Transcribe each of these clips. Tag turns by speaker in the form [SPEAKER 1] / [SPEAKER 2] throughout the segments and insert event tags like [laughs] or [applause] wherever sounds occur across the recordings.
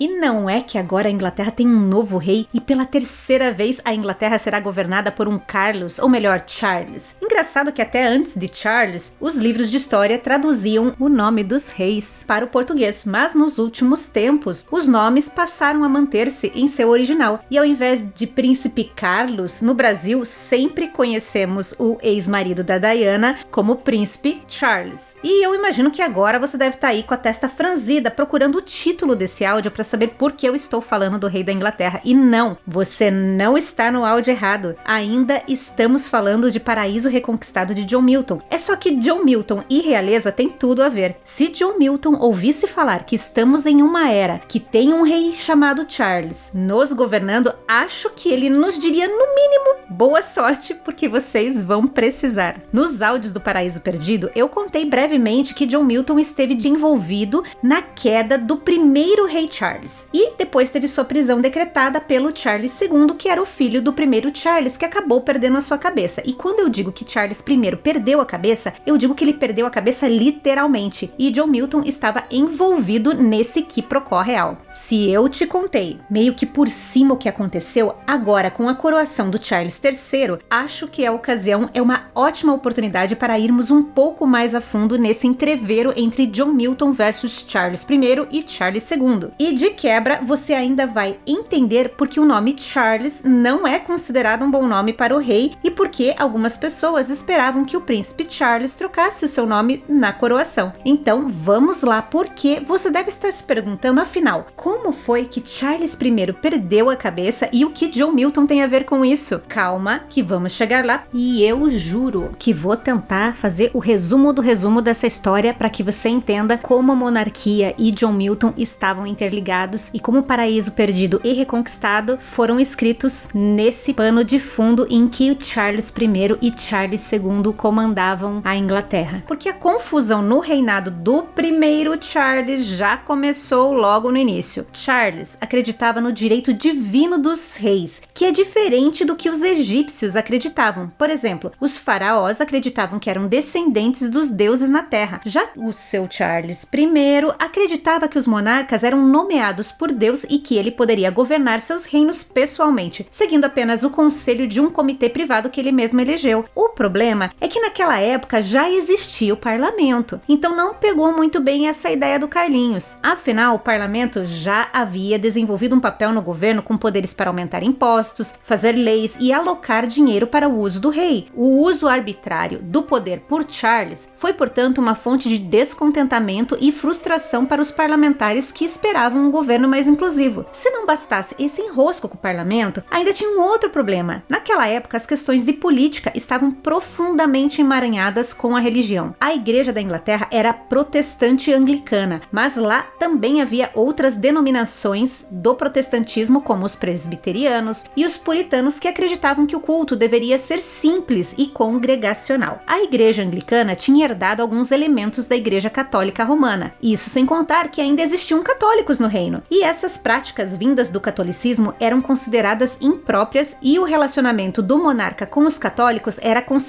[SPEAKER 1] E não é que agora a Inglaterra tem um novo rei e pela terceira vez a Inglaterra será governada por um Carlos, ou melhor, Charles. Engraçado que até antes de Charles, os livros de história traduziam o nome dos reis para o português, mas nos últimos tempos os nomes passaram a manter-se em seu original. E ao invés de Príncipe Carlos, no Brasil sempre conhecemos o ex-marido da Diana como Príncipe Charles. E eu imagino que agora você deve estar tá aí com a testa franzida procurando o título desse áudio para saber por que eu estou falando do rei da Inglaterra. E não, você não está no áudio errado. Ainda estamos falando de Paraíso Reconquistado de John Milton. É só que John Milton e realeza tem tudo a ver. Se John Milton ouvisse falar que estamos em uma era que tem um rei chamado Charles nos governando, acho que ele nos diria no mínimo boa sorte, porque vocês vão precisar. Nos áudios do Paraíso Perdido, eu contei brevemente que John Milton esteve envolvido na queda do primeiro rei Charles e depois teve sua prisão decretada pelo Charles II, que era o filho do primeiro Charles, que acabou perdendo a sua cabeça. E quando eu digo que Charles I perdeu a cabeça, eu digo que ele perdeu a cabeça literalmente. E John Milton estava envolvido nesse quiprocó real. Se eu te contei meio que por cima o que aconteceu, agora com a coroação do Charles III, acho que a ocasião é uma ótima oportunidade para irmos um pouco mais a fundo nesse entreveiro entre John Milton versus Charles I e Charles II. E de quebra, você ainda vai entender porque o nome Charles não é considerado um bom nome para o rei e porque algumas pessoas esperavam que o príncipe Charles trocasse o seu nome na coroação. Então, vamos lá, porque você deve estar se perguntando, afinal, como foi que Charles I perdeu a cabeça e o que John Milton tem a ver com isso? Calma, que vamos chegar lá. E eu juro que vou tentar fazer o resumo do resumo dessa história para que você entenda como a monarquia e John Milton estavam interligados e como o Paraíso Perdido e Reconquistado foram escritos nesse pano de fundo em que Charles I e Charles II comandavam a Inglaterra. Porque a confusão no reinado do primeiro Charles já começou logo no início. Charles acreditava no direito divino dos reis, que é diferente do que os egípcios acreditavam. Por exemplo, os faraós acreditavam que eram descendentes dos deuses na terra. Já o seu Charles I acreditava que os monarcas eram nomeados por Deus e que ele poderia governar seus reinos pessoalmente, seguindo apenas o conselho de um comitê privado que ele mesmo elegeu. O problema é que naquela época já existia o parlamento, então não pegou muito bem essa ideia do Carlinhos. Afinal, o parlamento já havia desenvolvido um papel no governo com poderes para aumentar impostos, fazer leis e alocar dinheiro para o uso do rei. O uso arbitrário do poder por Charles foi, portanto, uma fonte de descontentamento e frustração para os parlamentares que esperavam um governo mais inclusivo. Se não bastasse esse enrosco com o parlamento, ainda tinha um outro problema. Naquela época, as questões de política estavam profundamente emaranhadas com a religião. A Igreja da Inglaterra era protestante anglicana, mas lá também havia outras denominações do protestantismo, como os presbiterianos e os puritanos, que acreditavam que o culto deveria ser simples e congregacional. A Igreja anglicana tinha herdado alguns elementos da Igreja Católica Romana, isso sem contar que ainda existiam católicos no reino, e essas práticas vindas do catolicismo eram consideradas impróprias e o relacionamento do monarca com os católicos era considerado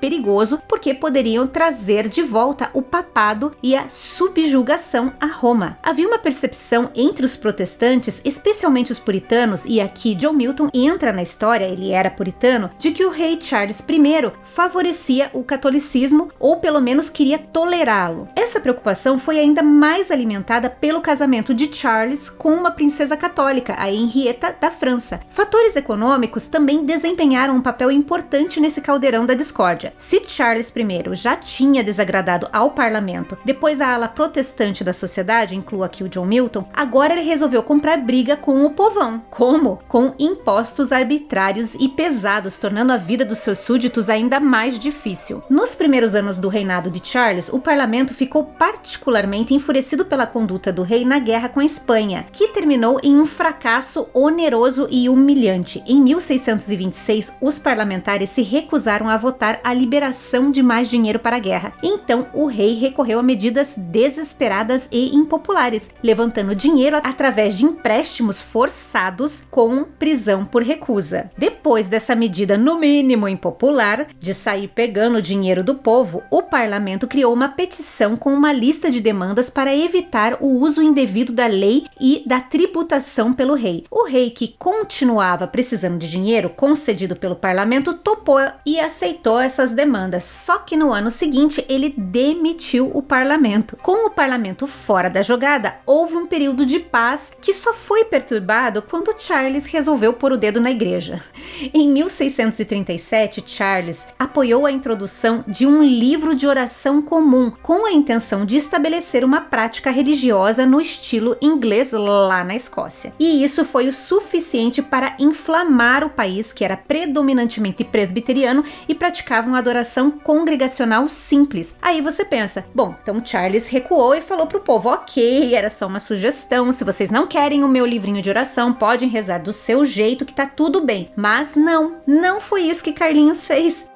[SPEAKER 1] perigoso porque poderiam trazer de volta o papado e a subjugação a Roma. Havia uma percepção entre os protestantes, especialmente os puritanos, e aqui John Milton entra na história, ele era puritano, de que o rei Charles I favorecia o catolicismo ou pelo menos queria tolerá-lo. Essa preocupação foi ainda mais alimentada pelo casamento de Charles com uma princesa católica, a Henrietta da França. Fatores econômicos também desempenharam um papel importante nesse caldeirão da discórdia. Se Charles I já tinha desagradado ao parlamento, depois a ala protestante da sociedade, inclua aqui o John Milton, agora ele resolveu comprar briga com o povão. Como? Com impostos arbitrários e pesados, tornando a vida dos seus súditos ainda mais difícil. Nos primeiros anos do reinado de Charles, o parlamento ficou particularmente enfurecido pela conduta do rei na guerra com a Espanha, que terminou em um fracasso oneroso e humilhante. Em 1626, os parlamentares se recusaram a votar a liberação de mais dinheiro para a guerra. Então, o rei recorreu a medidas desesperadas e impopulares, levantando dinheiro através de empréstimos forçados com prisão por recusa. Depois dessa medida, no mínimo impopular, de sair pegando o dinheiro do povo, o parlamento criou uma petição com uma lista de demandas para evitar o uso indevido da lei e da tributação pelo rei. O rei, que continuava precisando de dinheiro concedido pelo parlamento, topou e aceitou essas demandas. Só que no ano seguinte ele demitiu o parlamento. Com o parlamento fora da jogada, houve um período de paz que só foi perturbado quando Charles resolveu pôr o dedo na igreja. [laughs] Em 1637, Charles apoiou a introdução de um livro de oração comum com a intenção de estabelecer uma prática religiosa no estilo inglês lá na Escócia. E isso foi o suficiente para inflamar o país, que era predominantemente presbiteriano e praticava uma adoração congregacional simples. Aí você pensa, bom, então Charles recuou e falou pro povo: ok, era só uma sugestão, se vocês não querem o meu livrinho de oração, podem rezar do seu jeito que tá tudo bem. Mas não, não foi isso que Carlinhos fez.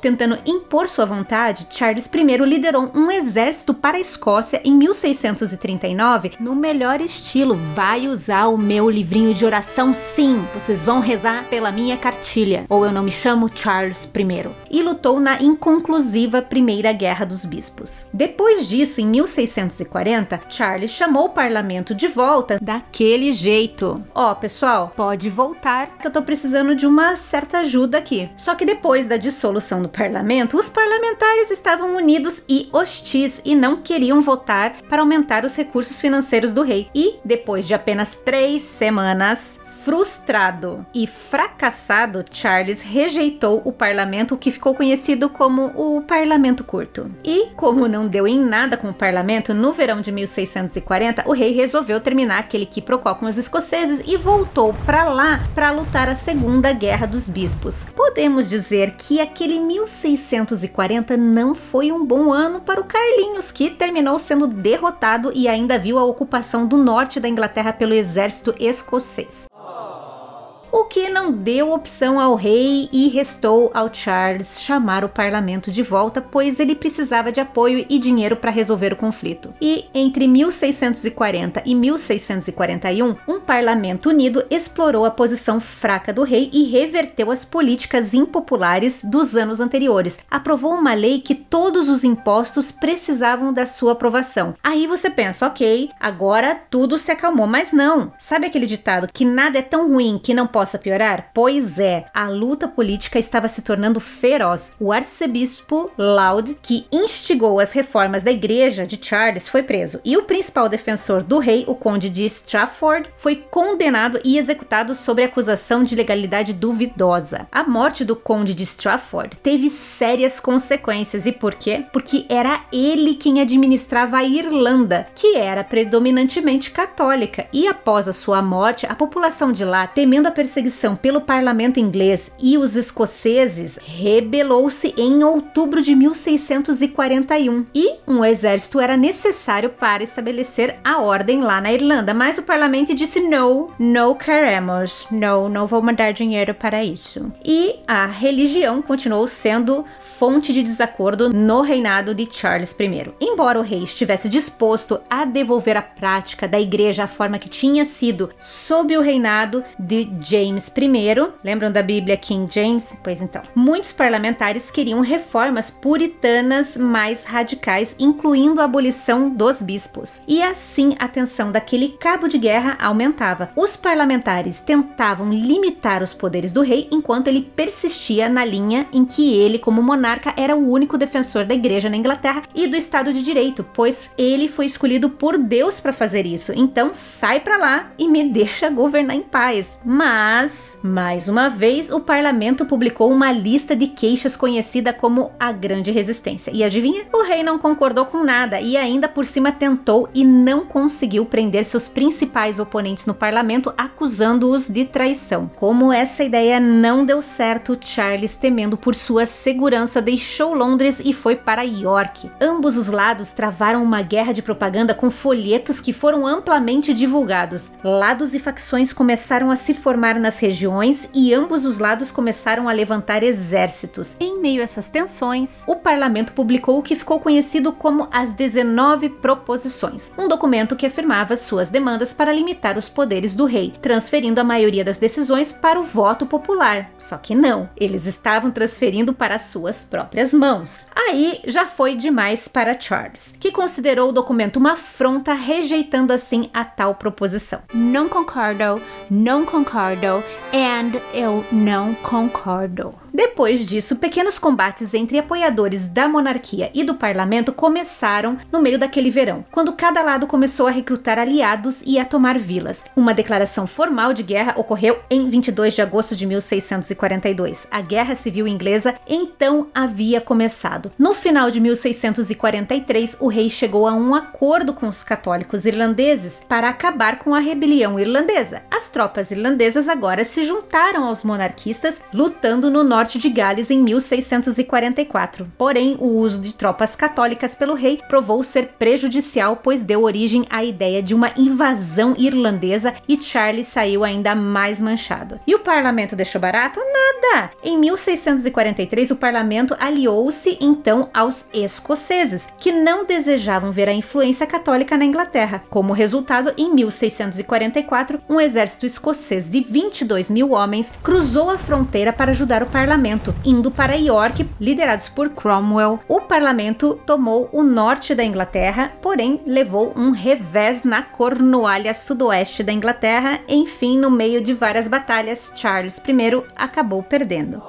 [SPEAKER 1] Tentando impor sua vontade, Charles I liderou um exército para a Escócia em 1639 no melhor estilo. Vai usar o meu livrinho de oração, sim. Vocês vão rezar pela minha cartilha. Ou eu não me chamo Charles I. E lutou na inconclusiva Primeira Guerra dos Bispos. Depois disso, em 1640, Charles chamou o parlamento de volta daquele jeito. Ó, oh, pessoal, pode voltar que eu tô precisando de uma certa ajuda aqui. Só que depois da dissolução do no parlamento, os parlamentares estavam unidos e hostis e não queriam votar para aumentar os recursos financeiros do rei. E, depois de apenas três semanas, Frustrado e fracassado, Charles rejeitou o parlamento, que ficou conhecido como o Parlamento Curto. E, como não deu em nada com o parlamento, no verão de 1640, o rei resolveu terminar aquele quiprocó com os escoceses e voltou para lá para lutar a Segunda Guerra dos Bispos. Podemos dizer que aquele 1640 não foi um bom ano para o Carlinhos, que terminou sendo derrotado e ainda viu a ocupação do norte da Inglaterra pelo exército escocês Aww. O que não deu opção ao rei e restou ao Charles chamar o parlamento de volta, pois ele precisava de apoio e dinheiro para resolver o conflito. E entre 1640 e 1641, um parlamento unido explorou a posição fraca do rei e reverteu as políticas impopulares dos anos anteriores. Aprovou uma lei que todos os impostos precisavam da sua aprovação. Aí você pensa, ok, agora tudo se acalmou, mas não. Sabe aquele ditado que nada é tão ruim que não pode possa piorar? Pois é, a luta política estava se tornando feroz. O arcebispo Laud, que instigou as reformas da igreja de Charles, foi preso. E o principal defensor do rei, o conde de Strafford, foi condenado e executado sob acusação de legalidade duvidosa. A morte do conde de Strafford teve sérias consequências. E por quê? Porque era ele quem administrava a Irlanda, que era predominantemente católica. E após a sua morte, a população de lá, temendo a pelo parlamento inglês e os escoceses, rebelou-se em outubro de 1641 e um exército era necessário para estabelecer a ordem lá na Irlanda, mas o parlamento disse não, não queremos, não, não vou mandar dinheiro para isso. E a religião continuou sendo fonte de desacordo no reinado de Charles I. Embora o rei estivesse disposto a devolver a prática da igreja à forma que tinha sido sob o reinado de James James I, lembram da Bíblia King James? Pois então. Muitos parlamentares queriam reformas puritanas mais radicais, incluindo a abolição dos bispos. E assim a tensão daquele cabo de guerra aumentava. Os parlamentares tentavam limitar os poderes do rei enquanto ele persistia na linha em que ele, como monarca, era o único defensor da igreja na Inglaterra e do Estado de Direito, pois ele foi escolhido por Deus para fazer isso. Então sai para lá e me [laughs] deixa governar em paz. Mas mas, mais uma vez, o parlamento publicou uma lista de queixas conhecida como a Grande Resistência. E adivinha? O rei não concordou com nada e ainda por cima tentou e não conseguiu prender seus principais oponentes no parlamento, acusando-os de traição. Como essa ideia não deu certo, Charles, temendo por sua segurança, deixou Londres e foi para York. Ambos os lados travaram uma guerra de propaganda com folhetos que foram amplamente divulgados. Lados e facções começaram a se formar nas regiões e ambos os lados começaram a levantar exércitos. Em meio a essas tensões, o parlamento publicou o que ficou conhecido como as 19 Proposições, um documento que afirmava suas demandas para limitar os poderes do rei, transferindo a maioria das decisões para o voto popular. Só que não, eles estavam transferindo para suas próprias mãos. Aí já foi demais para Charles, que considerou o documento uma afronta, rejeitando assim a tal proposição.
[SPEAKER 2] Não concordo, não concordo, and eu não concordo.
[SPEAKER 1] Depois disso, pequenos combates entre apoiadores da monarquia e do parlamento começaram no meio daquele verão, quando cada lado começou a recrutar aliados e a tomar vilas. Uma declaração formal de guerra ocorreu em 22 de agosto de 1642. A Guerra Civil Inglesa então havia começado. No final de 1643, o rei chegou a um acordo com os católicos irlandeses para acabar com a rebelião irlandesa. As tropas irlandesas agora se juntaram aos monarquistas, lutando no norte norte de Gales em 1644. Porém, o uso de tropas católicas pelo rei provou ser prejudicial, pois deu origem à ideia de uma invasão irlandesa e Charles saiu ainda mais manchado. E o parlamento deixou barato? Nada! Em 1643, o parlamento aliou-se então aos escoceses, que não desejavam ver a influência católica na Inglaterra. Como resultado, em 1644, um exército escocês de 22 mil homens cruzou a fronteira para ajudar o parlamento parlamento, indo para York, liderados por Cromwell. O parlamento tomou o norte da Inglaterra, porém levou um revés na Cornualha sudoeste da Inglaterra. Enfim, no meio de várias batalhas, Charles I acabou perdendo.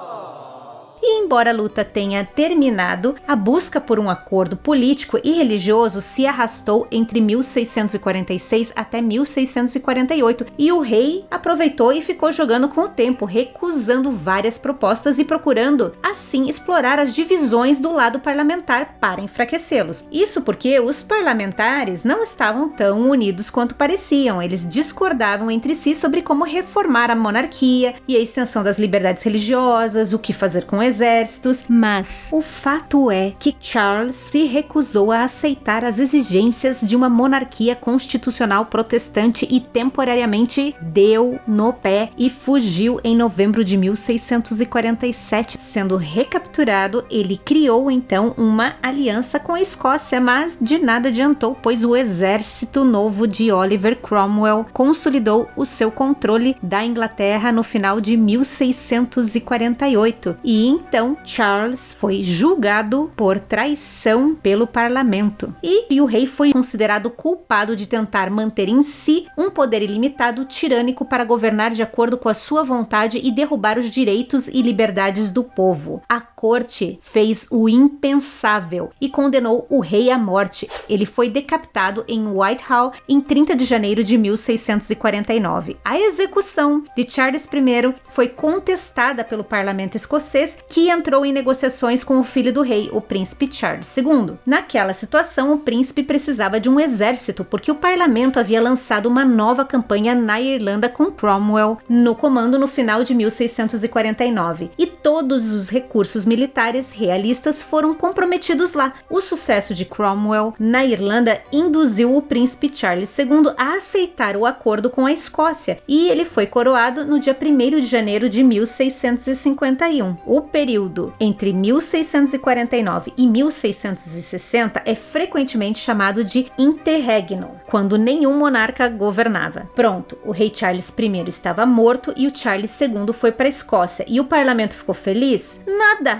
[SPEAKER 1] E embora a luta tenha terminado, a busca por um acordo político e religioso se arrastou entre 1646 até 1648 e o rei aproveitou e ficou jogando com o tempo, recusando várias propostas e procurando assim explorar as divisões do lado parlamentar para enfraquecê-los. Isso porque os parlamentares não estavam tão unidos quanto pareciam, eles discordavam entre si sobre como reformar a monarquia e a extensão das liberdades religiosas, o que fazer com exércitos, mas o fato é que Charles se recusou a aceitar as exigências de uma monarquia constitucional protestante e temporariamente deu no pé e fugiu em novembro de 1647. Sendo recapturado, ele criou então uma aliança com a Escócia, mas de nada adiantou, pois o exército novo de Oliver Cromwell consolidou o seu controle da Inglaterra no final de 1648 e então, Charles foi julgado por traição pelo parlamento e, o rei foi considerado culpado de tentar manter em si um poder ilimitado tirânico para governar de acordo com a sua vontade e derrubar os direitos e liberdades do povo. A corte fez o impensável e condenou o rei à morte. Ele foi decapitado em Whitehall em 30 de janeiro de 1649. A execução de Charles I foi contestada pelo parlamento escocês, que entrou em negociações com o filho do rei, o príncipe Charles II. Naquela situação, o príncipe precisava de um exército porque o parlamento havia lançado uma nova campanha na Irlanda com Cromwell no comando no final de 1649 e todos os recursos militares realistas foram comprometidos lá. O sucesso de Cromwell na Irlanda induziu o príncipe Charles II a aceitar o acordo com a Escócia e ele foi coroado no dia 1 de janeiro de 1651. O período entre 1649 e 1660 é frequentemente chamado de interregnum, quando nenhum monarca governava. Pronto, o rei Charles I estava morto e o Charles II foi para a Escócia e o parlamento ficou feliz? Nada!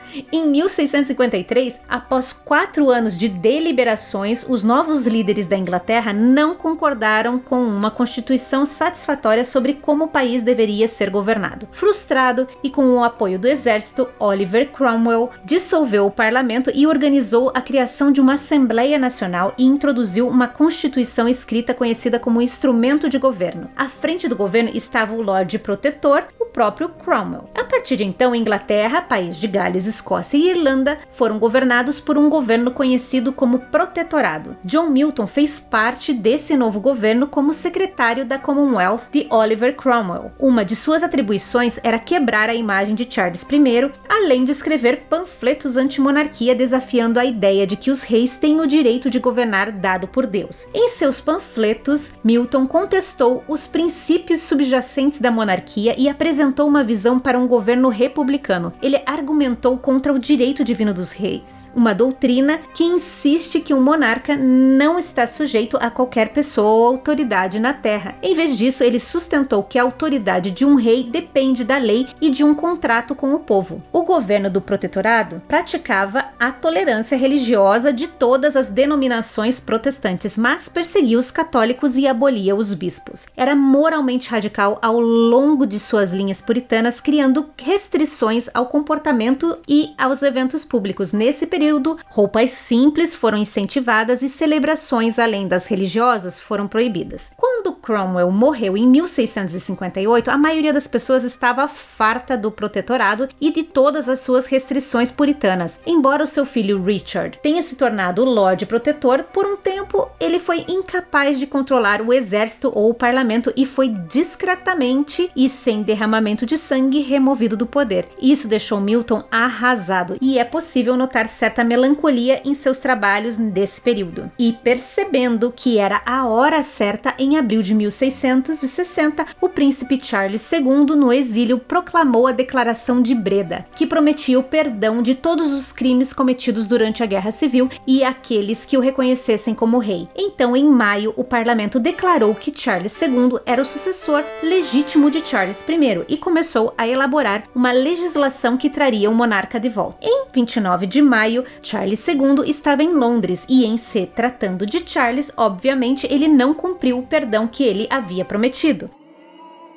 [SPEAKER 1] Em 1653, após quatro anos de deliberações, os novos líderes da Inglaterra não concordaram com uma constituição satisfatória sobre como o país deveria ser governado. Frustrado e com o apoio do exército, Oliver Cromwell dissolveu o parlamento e organizou a criação de uma Assembleia Nacional e introduziu uma constituição escrita conhecida como instrumento de governo. À frente do governo estava o Lorde Protetor, o próprio Cromwell. A partir de então, Inglaterra, país de Gales, Escócia e Irlanda foram governados por um governo conhecido como Protetorado. John Milton fez parte desse novo governo como secretário da Commonwealth de Oliver Cromwell. Uma de suas atribuições era quebrar a imagem de Charles I, além de escrever panfletos anti-monarquia desafiando a ideia de que os reis têm o direito de governar dado por Deus. Em seus panfletos, Milton contestou os princípios subjacentes da monarquia e apresentou uma visão para um governo republicano. Ele argumentou contra o direito divino dos reis, uma doutrina que insiste que um monarca não está sujeito a qualquer pessoa ou autoridade na terra. Em vez disso, ele sustentou que a autoridade de um rei depende da lei e de um contrato com o povo. O governo do protetorado praticava a tolerância religiosa de todas as denominações protestantes, mas perseguia os católicos e abolia os bispos. Era moralmente radical ao longo de suas linhas puritanas, criando restrições ao comportamento e aos eventos públicos. Nesse período, roupas simples foram incentivadas e celebrações além das religiosas foram proibidas. Quando Cromwell morreu em 1658, a maioria das pessoas estava farta do protetorado e de todas as suas restrições puritanas. Embora o seu filho Richard tenha se tornado Lorde Protetor, por um tempo ele foi incapaz de controlar o exército ou o parlamento e foi discretamente e sem derramamento de sangue removido do poder. Isso deixou Milton arrasado e é possível notar certa melancolia em seus trabalhos desse período. E percebendo que era a hora certa, em abril de 1660, o príncipe Charles II, no exílio, proclamou a Declaração de Breda, que prometia o perdão de todos os crimes cometidos durante a Guerra Civil e aqueles que o reconhecessem como rei. Então, em maio, o parlamento declarou que Charles II era o sucessor legítimo de Charles I e começou a elaborar uma legislação que traria o monarca de volta. Em 29 de maio, Charles II estava em Londres e, em se tratando de Charles, obviamente ele não cumpriu o perdão que ele havia prometido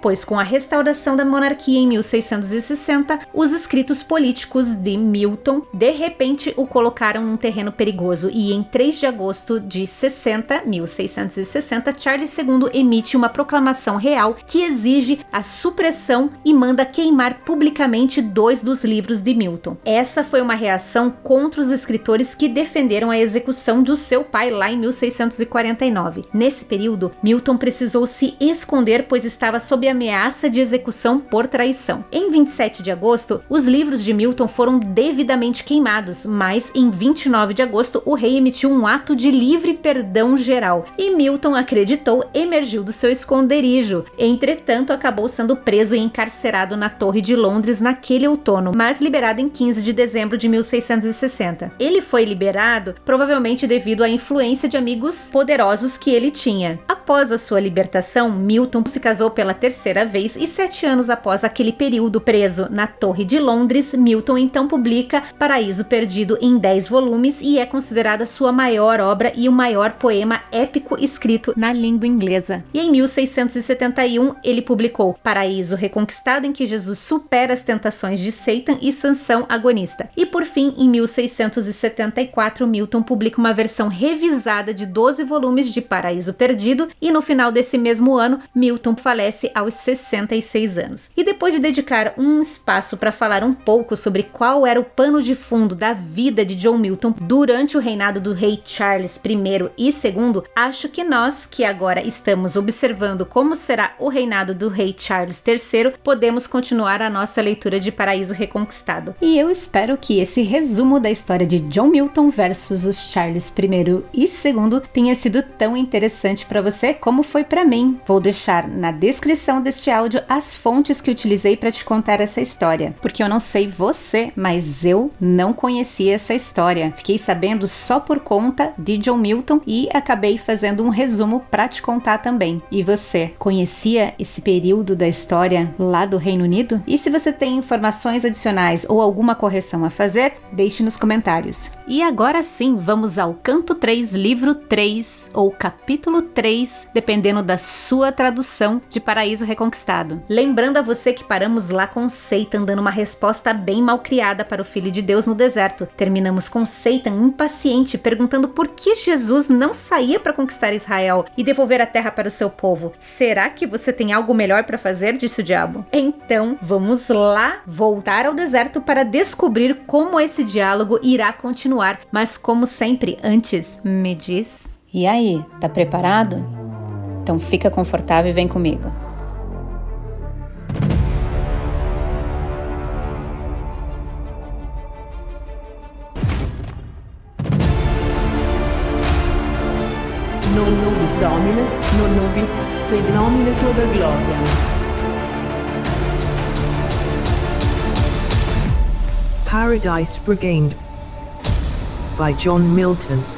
[SPEAKER 1] pois com a restauração da monarquia em 1660, os escritos políticos de Milton de repente o colocaram num terreno perigoso e em 3 de agosto de 60, 1660, Charles II emite uma proclamação real que exige a supressão e manda queimar publicamente dois dos livros de Milton. Essa foi uma reação contra os escritores que defenderam a execução do seu pai lá em 1649. Nesse período, Milton precisou se esconder pois estava sob a ameaça de execução por traição. Em 27 de agosto, os livros de Milton foram devidamente queimados, mas em 29 de agosto o rei emitiu um ato de livre perdão geral e Milton acreditou emergiu do seu esconderijo. Entretanto, acabou sendo preso e encarcerado na Torre de Londres naquele outono, mas liberado em 15 de dezembro de 1660. Ele foi liberado provavelmente devido à influência de amigos poderosos que ele tinha. Após a sua libertação, Milton se casou pela terceira terceira vez e sete anos após aquele período preso na Torre de Londres, Milton então publica Paraíso Perdido em 10 volumes e é considerada sua maior obra e o maior poema épico escrito na língua inglesa. E em 1671 ele publicou Paraíso Reconquistado, em que Jesus supera as tentações de Satan e Sansão agonista. E por fim, em 1674, Milton publica uma versão revisada de 12 volumes de Paraíso Perdido e no final desse mesmo ano, Milton falece aos 66 anos. E depois de dedicar um espaço para falar um pouco sobre qual era o pano de fundo da vida de John Milton durante o reinado do rei Charles I e II, acho que nós, que agora estamos observando como será o reinado do rei Charles III, podemos continuar a nossa leitura de Paraíso Reconquistado. E eu espero que esse resumo da história de John Milton versus os Charles I e II tenha sido tão interessante para você como foi para mim. Vou deixar na descrição deste áudio as fontes que utilizei para te contar essa história, porque eu não sei você, mas eu não conhecia essa história. Fiquei sabendo só por conta de John Milton e acabei fazendo um resumo para te contar também. E você conhecia esse período da história lá do Reino Unido? E se você tem informações adicionais ou alguma correção a fazer, deixe nos comentários. E agora sim, vamos ao canto 3, livro 3 ou capítulo 3, dependendo da sua tradução de Paraíso paraíso reconquistado. Lembrando a você que paramos lá com Satan dando uma resposta bem mal criada para o Filho de Deus no deserto. Terminamos com Satan impaciente perguntando por que Jesus não saía para conquistar Israel e devolver a terra para o seu povo. Será que você tem algo melhor para fazer? disse o diabo. Então, vamos lá voltar ao deserto para descobrir como esse diálogo irá continuar. Mas como sempre, antes, me diz.
[SPEAKER 3] E aí, tá preparado? Então fica confortável e vem comigo.
[SPEAKER 4] Non nobis Domine, non nobis sed nomine Tua gloria.
[SPEAKER 5] Paradise Brigade by John Milton.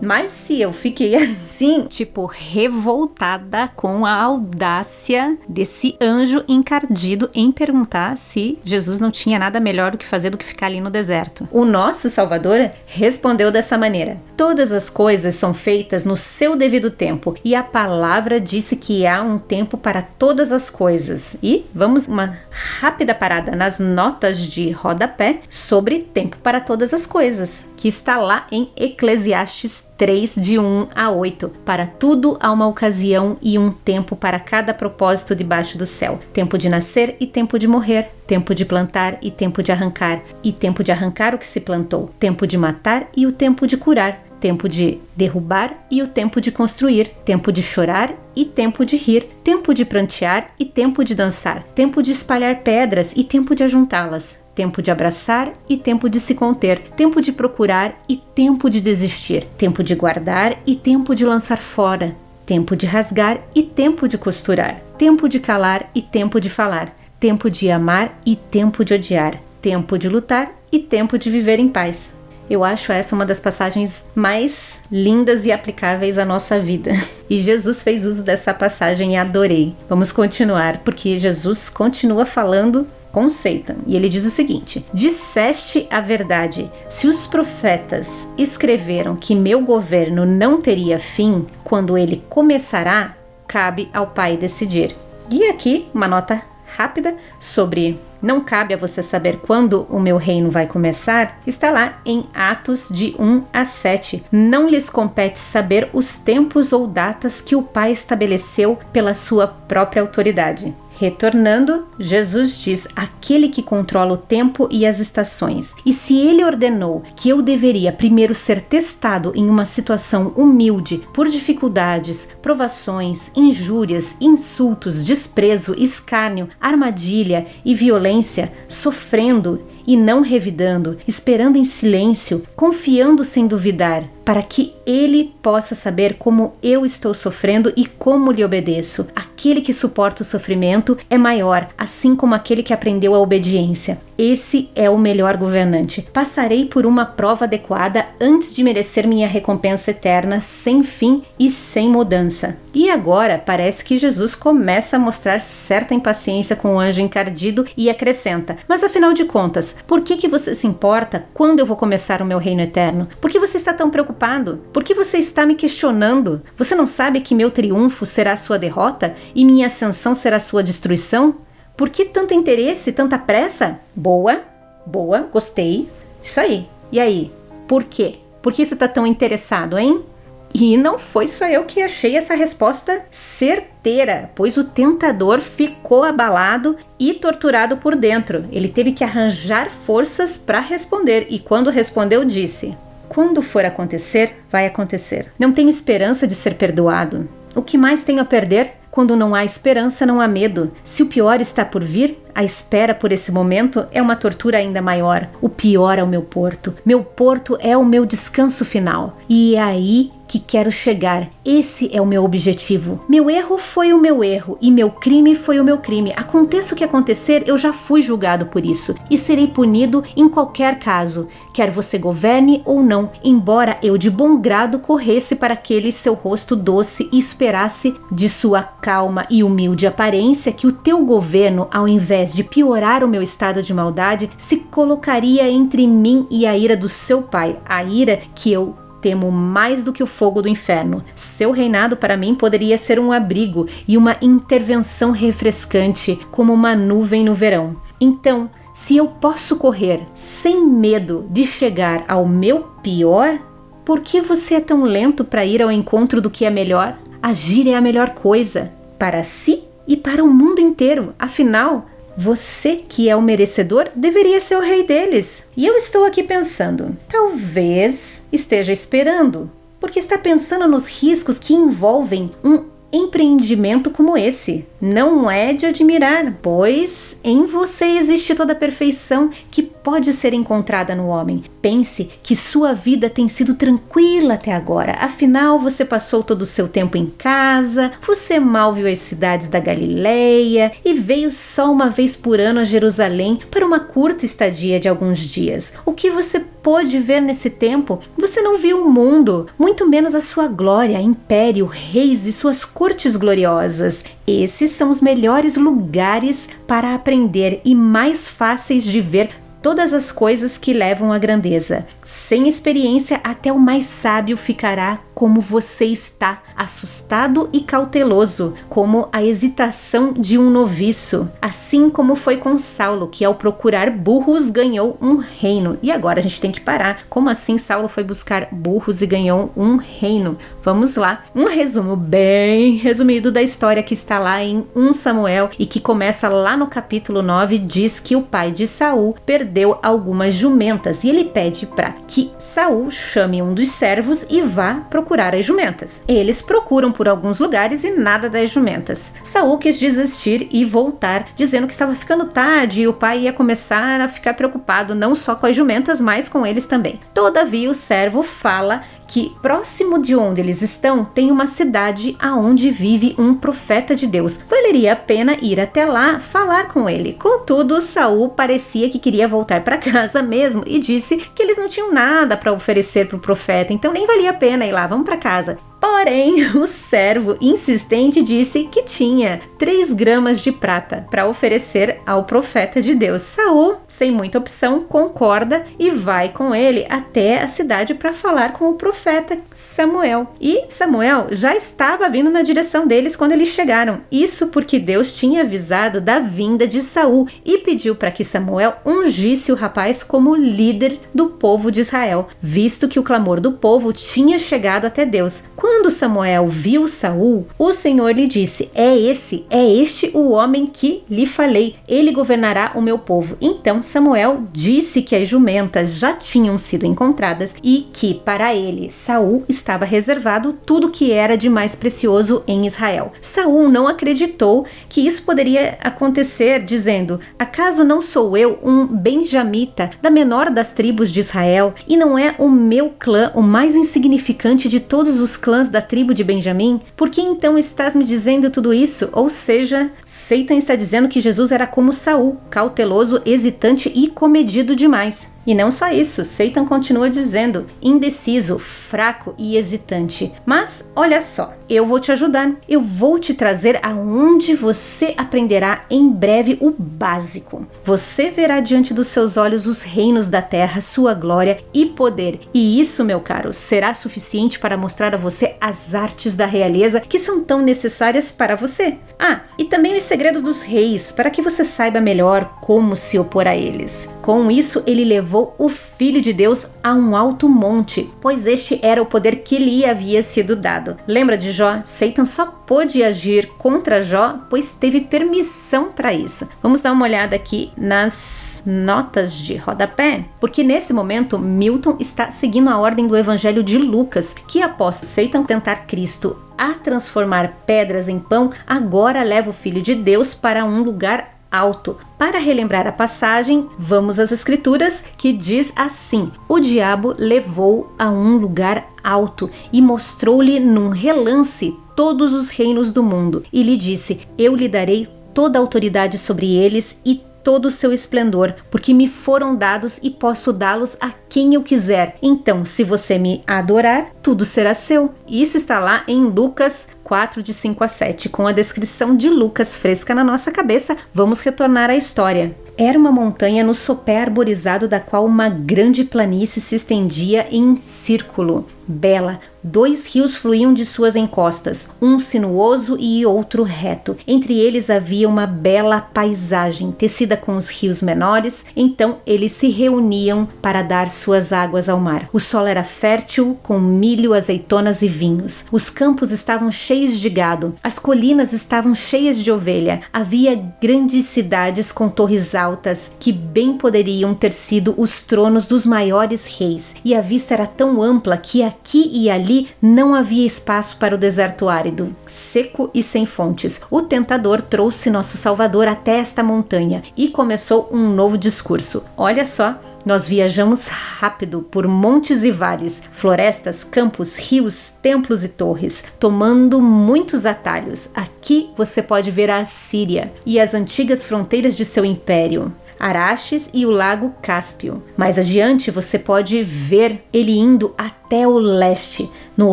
[SPEAKER 1] Mas se eu fiquei [laughs] assim, tipo, revoltada com a audácia desse anjo encardido em perguntar se Jesus não tinha nada melhor do que fazer do que ficar ali no deserto. O nosso Salvador respondeu dessa maneira: Todas as coisas são feitas no seu devido tempo, e a palavra disse que há um tempo para todas as coisas. E vamos uma rápida parada nas notas de rodapé sobre tempo para todas as coisas, que está lá em Eclesiastes 3, de 1 a 8. Para tudo há uma ocasião e um tempo para cada propósito debaixo do céu: tempo de nascer e tempo de morrer, tempo de plantar e tempo de arrancar, e tempo de arrancar o que se plantou, tempo de matar e o tempo de curar tempo de derrubar e o tempo de construir, tempo de chorar e tempo de rir, tempo de prantear e tempo de dançar, tempo de espalhar pedras e tempo de ajuntá-las, tempo de abraçar e tempo de se conter, tempo de procurar e tempo de desistir, tempo de guardar e tempo de lançar fora, tempo de rasgar e tempo de costurar, tempo de calar e tempo de falar, tempo de amar e tempo de odiar, tempo de lutar e tempo de viver em paz. Eu acho essa uma das passagens mais lindas e aplicáveis à nossa vida. E Jesus fez uso dessa passagem e adorei. Vamos continuar, porque Jesus continua falando Satan. E ele diz o seguinte: Disseste a verdade. Se os profetas escreveram que meu governo não teria fim quando ele começará, cabe ao Pai decidir. E aqui uma nota rápida sobre não cabe a você saber quando o meu reino vai começar, está lá em Atos de 1 a 7. Não lhes compete saber os tempos ou datas que o Pai estabeleceu pela sua própria autoridade. Retornando, Jesus diz: aquele que controla o tempo e as estações. E se ele ordenou que eu deveria primeiro ser testado em uma situação humilde por dificuldades, provações, injúrias, insultos, desprezo, escárnio, armadilha e violência, sofrendo e não revidando, esperando em silêncio, confiando sem duvidar, para que ele possa saber como eu estou sofrendo e como lhe obedeço. Aquele que suporta o sofrimento é maior, assim como aquele que aprendeu a obediência. Esse é o melhor governante. Passarei por uma prova adequada antes de merecer minha recompensa eterna, sem fim e sem mudança. E agora parece que Jesus começa a mostrar certa impaciência com o anjo encardido e acrescenta: Mas afinal de contas, por que, que você se importa quando eu vou começar o meu reino eterno? Por que você está tão preocupado? Por que você está me questionando? Você não sabe que meu triunfo será sua derrota e minha ascensão será sua destruição? Por que tanto interesse, tanta pressa? Boa, boa, gostei. Isso aí. E aí? Por quê? Por que você está tão interessado, hein? E não foi só eu que achei essa resposta certeira, pois o tentador ficou abalado e torturado por dentro. Ele teve que arranjar forças para responder e, quando respondeu, disse: Quando for acontecer, vai acontecer. Não tenho esperança de ser perdoado. O que mais tenho a perder? Quando não há esperança, não há medo. Se o pior está por vir, a espera por esse momento é uma tortura ainda maior. O pior é o meu porto. Meu porto é o meu descanso final. E é aí que quero chegar. Esse é o meu objetivo. Meu erro foi o meu erro e meu crime foi o meu crime. Aconteça o que acontecer, eu já fui julgado por isso e serei punido em qualquer caso, quer você governe ou não, embora eu de bom grado corresse para aquele seu rosto doce e esperasse de sua calma e humilde aparência que o teu governo, ao invés de piorar o meu estado de maldade, se colocaria entre mim e a ira do seu pai, a ira que eu temo mais do que o fogo do inferno. Seu reinado para mim poderia ser um abrigo e uma intervenção refrescante, como uma nuvem no verão. Então, se eu posso correr sem medo de chegar ao meu pior, por que você é tão lento para ir ao encontro do que é melhor? Agir é a melhor coisa para si e para o mundo inteiro. Afinal, você que é o merecedor deveria ser o rei deles. E eu estou aqui pensando, talvez esteja esperando, porque está pensando nos riscos que envolvem um empreendimento como esse. Não é de admirar, pois em você existe toda a perfeição que pode ser encontrada no homem. Pense que sua vida tem sido tranquila até agora. Afinal, você passou todo o seu tempo em casa, você mal viu as cidades da Galileia e veio só uma vez por ano a Jerusalém para uma curta estadia de alguns dias. O que você pôde ver nesse tempo? Você não viu o mundo, muito menos a sua glória, império, reis e suas cortes gloriosas. Esses são os melhores lugares para aprender e mais fáceis de ver todas as coisas que levam à grandeza. Sem experiência, até o mais sábio ficará como você está, assustado e cauteloso, como a hesitação de um noviço. Assim como foi com Saulo, que ao procurar burros ganhou um reino. E agora a gente tem que parar. Como assim Saulo foi buscar burros e ganhou um reino? Vamos lá. Um resumo bem resumido da história que está lá em 1 Samuel e que começa lá no capítulo 9, diz que o pai de Saul perdeu algumas jumentas e ele pede para que Saul chame um dos servos e vá procurar as jumentas. Eles procuram por alguns lugares e nada das jumentas. Saul quis desistir e voltar, dizendo que estava ficando tarde e o pai ia começar a ficar preocupado não só com as jumentas, mas com eles também. Todavia o servo fala que próximo de onde eles estão tem uma cidade aonde vive um profeta de Deus. Valeria a pena ir até lá falar com ele. Contudo, Saul parecia que queria voltar para casa mesmo e disse que eles não tinham nada para oferecer para o profeta, então nem valia a pena ir lá. Vamos para casa. Porém, [laughs] o servo insistente disse que tinha 3 gramas de prata para oferecer ao profeta de Deus. Saul, sem muita opção, concorda e vai com ele até a cidade para falar com o profeta Samuel. E Samuel já estava vindo na direção deles quando eles chegaram. Isso porque Deus tinha avisado da vinda de Saul e pediu para que Samuel ungisse o rapaz como líder do povo de Israel, visto que o clamor do povo tinha chegado até Deus. Quando Samuel viu Saul, o Senhor lhe disse: É esse, é este o homem que lhe falei. Ele governará o meu povo. Então Samuel disse que as jumentas já tinham sido encontradas e que para ele Saul estava reservado tudo que era de mais precioso em Israel. Saul não acreditou que isso poderia acontecer, dizendo: Acaso não sou eu um benjamita da menor das tribos de Israel e não é o meu clã o mais insignificante de todos os clãs da tribo de Benjamim? Por que então estás me dizendo tudo isso? Ou seja, Satan está dizendo que Jesus era como Saul, cauteloso, hesitante e comedido demais. E não só isso, Satan continua dizendo indeciso, fraco e hesitante. Mas olha só, eu vou te ajudar. Eu vou te trazer aonde você aprenderá em breve o básico. Você verá diante dos seus olhos os reinos da terra, sua glória e poder. E isso, meu caro, será suficiente para mostrar a você as artes da realeza que são tão necessárias para você. Ah, e também o segredo dos reis, para que você saiba melhor como se opor a eles. Com isso, ele levou o Filho de Deus a um alto monte, pois este era o poder que lhe havia sido dado. Lembra de Jó? Satan só pôde agir contra Jó, pois teve permissão para isso. Vamos dar uma olhada aqui nas notas de rodapé, porque nesse momento Milton está seguindo a ordem do Evangelho de Lucas, que após Satan tentar Cristo a transformar pedras em pão, agora leva o Filho de Deus para um lugar alto. Para relembrar a passagem, vamos às Escrituras que diz assim: O diabo levou a um lugar alto e mostrou-lhe num relance todos os reinos do mundo, e lhe disse: Eu lhe darei toda a autoridade sobre eles e todo o seu esplendor, porque me foram dados e posso dá-los a quem eu quiser. Então, se você me adorar, tudo será seu. Isso está lá em Lucas 4, de 5 a 7. Com a descrição de Lucas fresca na nossa cabeça, vamos retornar à história. Era uma montanha no sopé arborizado da qual uma grande planície se estendia em círculo. Bela, dois rios fluíam de suas encostas, um sinuoso e outro reto. Entre eles havia uma bela paisagem, tecida com os rios menores, então eles se reuniam para dar suas águas ao mar. O solo era fértil, com milho, azeitonas e vinhos. Os campos estavam cheios de gado, as colinas estavam cheias de ovelha. Havia grandes cidades com torres altas que bem poderiam ter sido os tronos dos maiores reis, e a vista era tão ampla que Aqui e ali não havia espaço para o deserto árido, seco e sem fontes. O tentador trouxe nosso Salvador até esta montanha e começou um novo discurso. Olha só, nós viajamos rápido por montes e vales, florestas, campos, rios, templos e torres, tomando muitos atalhos. Aqui você pode ver a Síria e as antigas fronteiras de seu império. Araxes e o lago Cáspio. Mais adiante você pode ver ele indo até o leste. No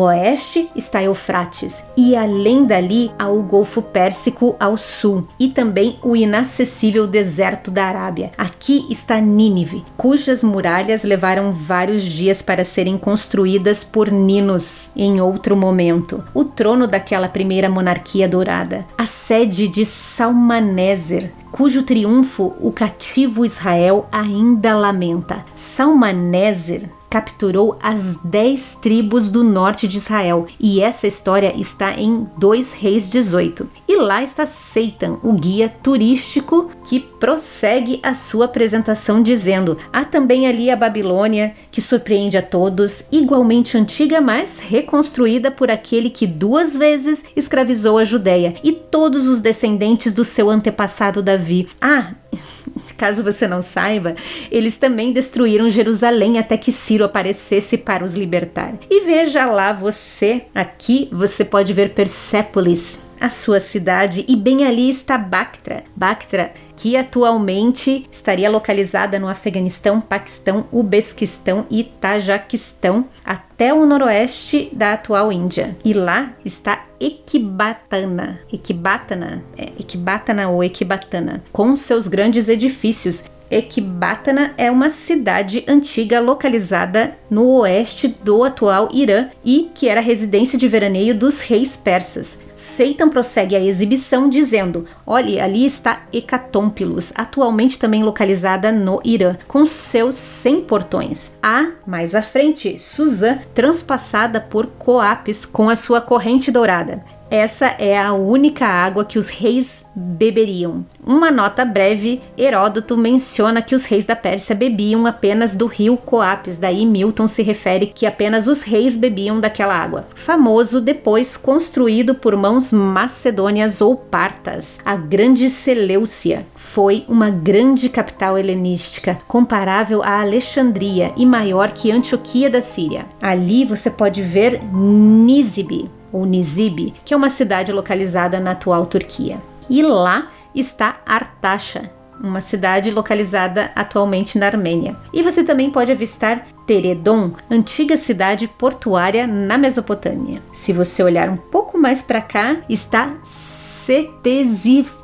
[SPEAKER 1] oeste está Eufrates e além dali há o Golfo Pérsico ao sul e também o inacessível deserto da Arábia. Aqui está Nínive, cujas muralhas levaram vários dias para serem construídas por Ninos em outro momento. O trono daquela primeira monarquia dourada, a sede de Salmaneser, cujo triunfo o cativo Israel ainda lamenta. Salmaneser capturou as dez tribos do norte de Israel, e essa história está em 2 Reis 18. E lá está Seitan, o guia turístico que prossegue a sua apresentação dizendo: há também ali a Babilônia, que surpreende a todos, igualmente antiga, mas reconstruída por aquele que duas vezes escravizou a Judéia e todos os descendentes do seu antepassado Davi. Ah, Caso você não saiba, eles também destruíram Jerusalém até que Ciro aparecesse para os libertar. E veja lá você, aqui você pode ver Persépolis, a sua cidade, e bem ali está Bactra. Bactra, que atualmente estaria localizada no Afeganistão, Paquistão, Uzbequistão e Tajaquistão, até o noroeste da atual Índia. E lá está Ekbatana, Ekbatana, é, Ekbatana ou Ekbatana, com seus grandes edifícios Ekbatana é uma cidade antiga localizada no oeste do atual Irã e que era residência de veraneio dos reis persas. Seitan prossegue a exibição dizendo: Olhe, ali está Hecatómpilos, atualmente também localizada no Irã, com seus 100 portões. Há, mais à frente, Suzã, transpassada por Coapes com a sua corrente dourada. Essa é a única água que os reis beberiam. Uma nota breve, Heródoto menciona que os reis da Pérsia bebiam apenas do rio Coapes, daí Milton se refere que apenas os reis bebiam daquela água. Famoso depois construído por mãos macedônias ou partas, a Grande Seleucia foi uma grande capital helenística, comparável a Alexandria e maior que Antioquia da Síria. Ali você pode ver Nízibe, ou Nizib, que é uma cidade localizada na atual Turquia. E lá está Artaxa, uma cidade localizada atualmente na Armênia. E você também pode avistar Teredon, antiga cidade portuária na Mesopotâmia. Se você olhar um pouco mais para cá, está Ctesifon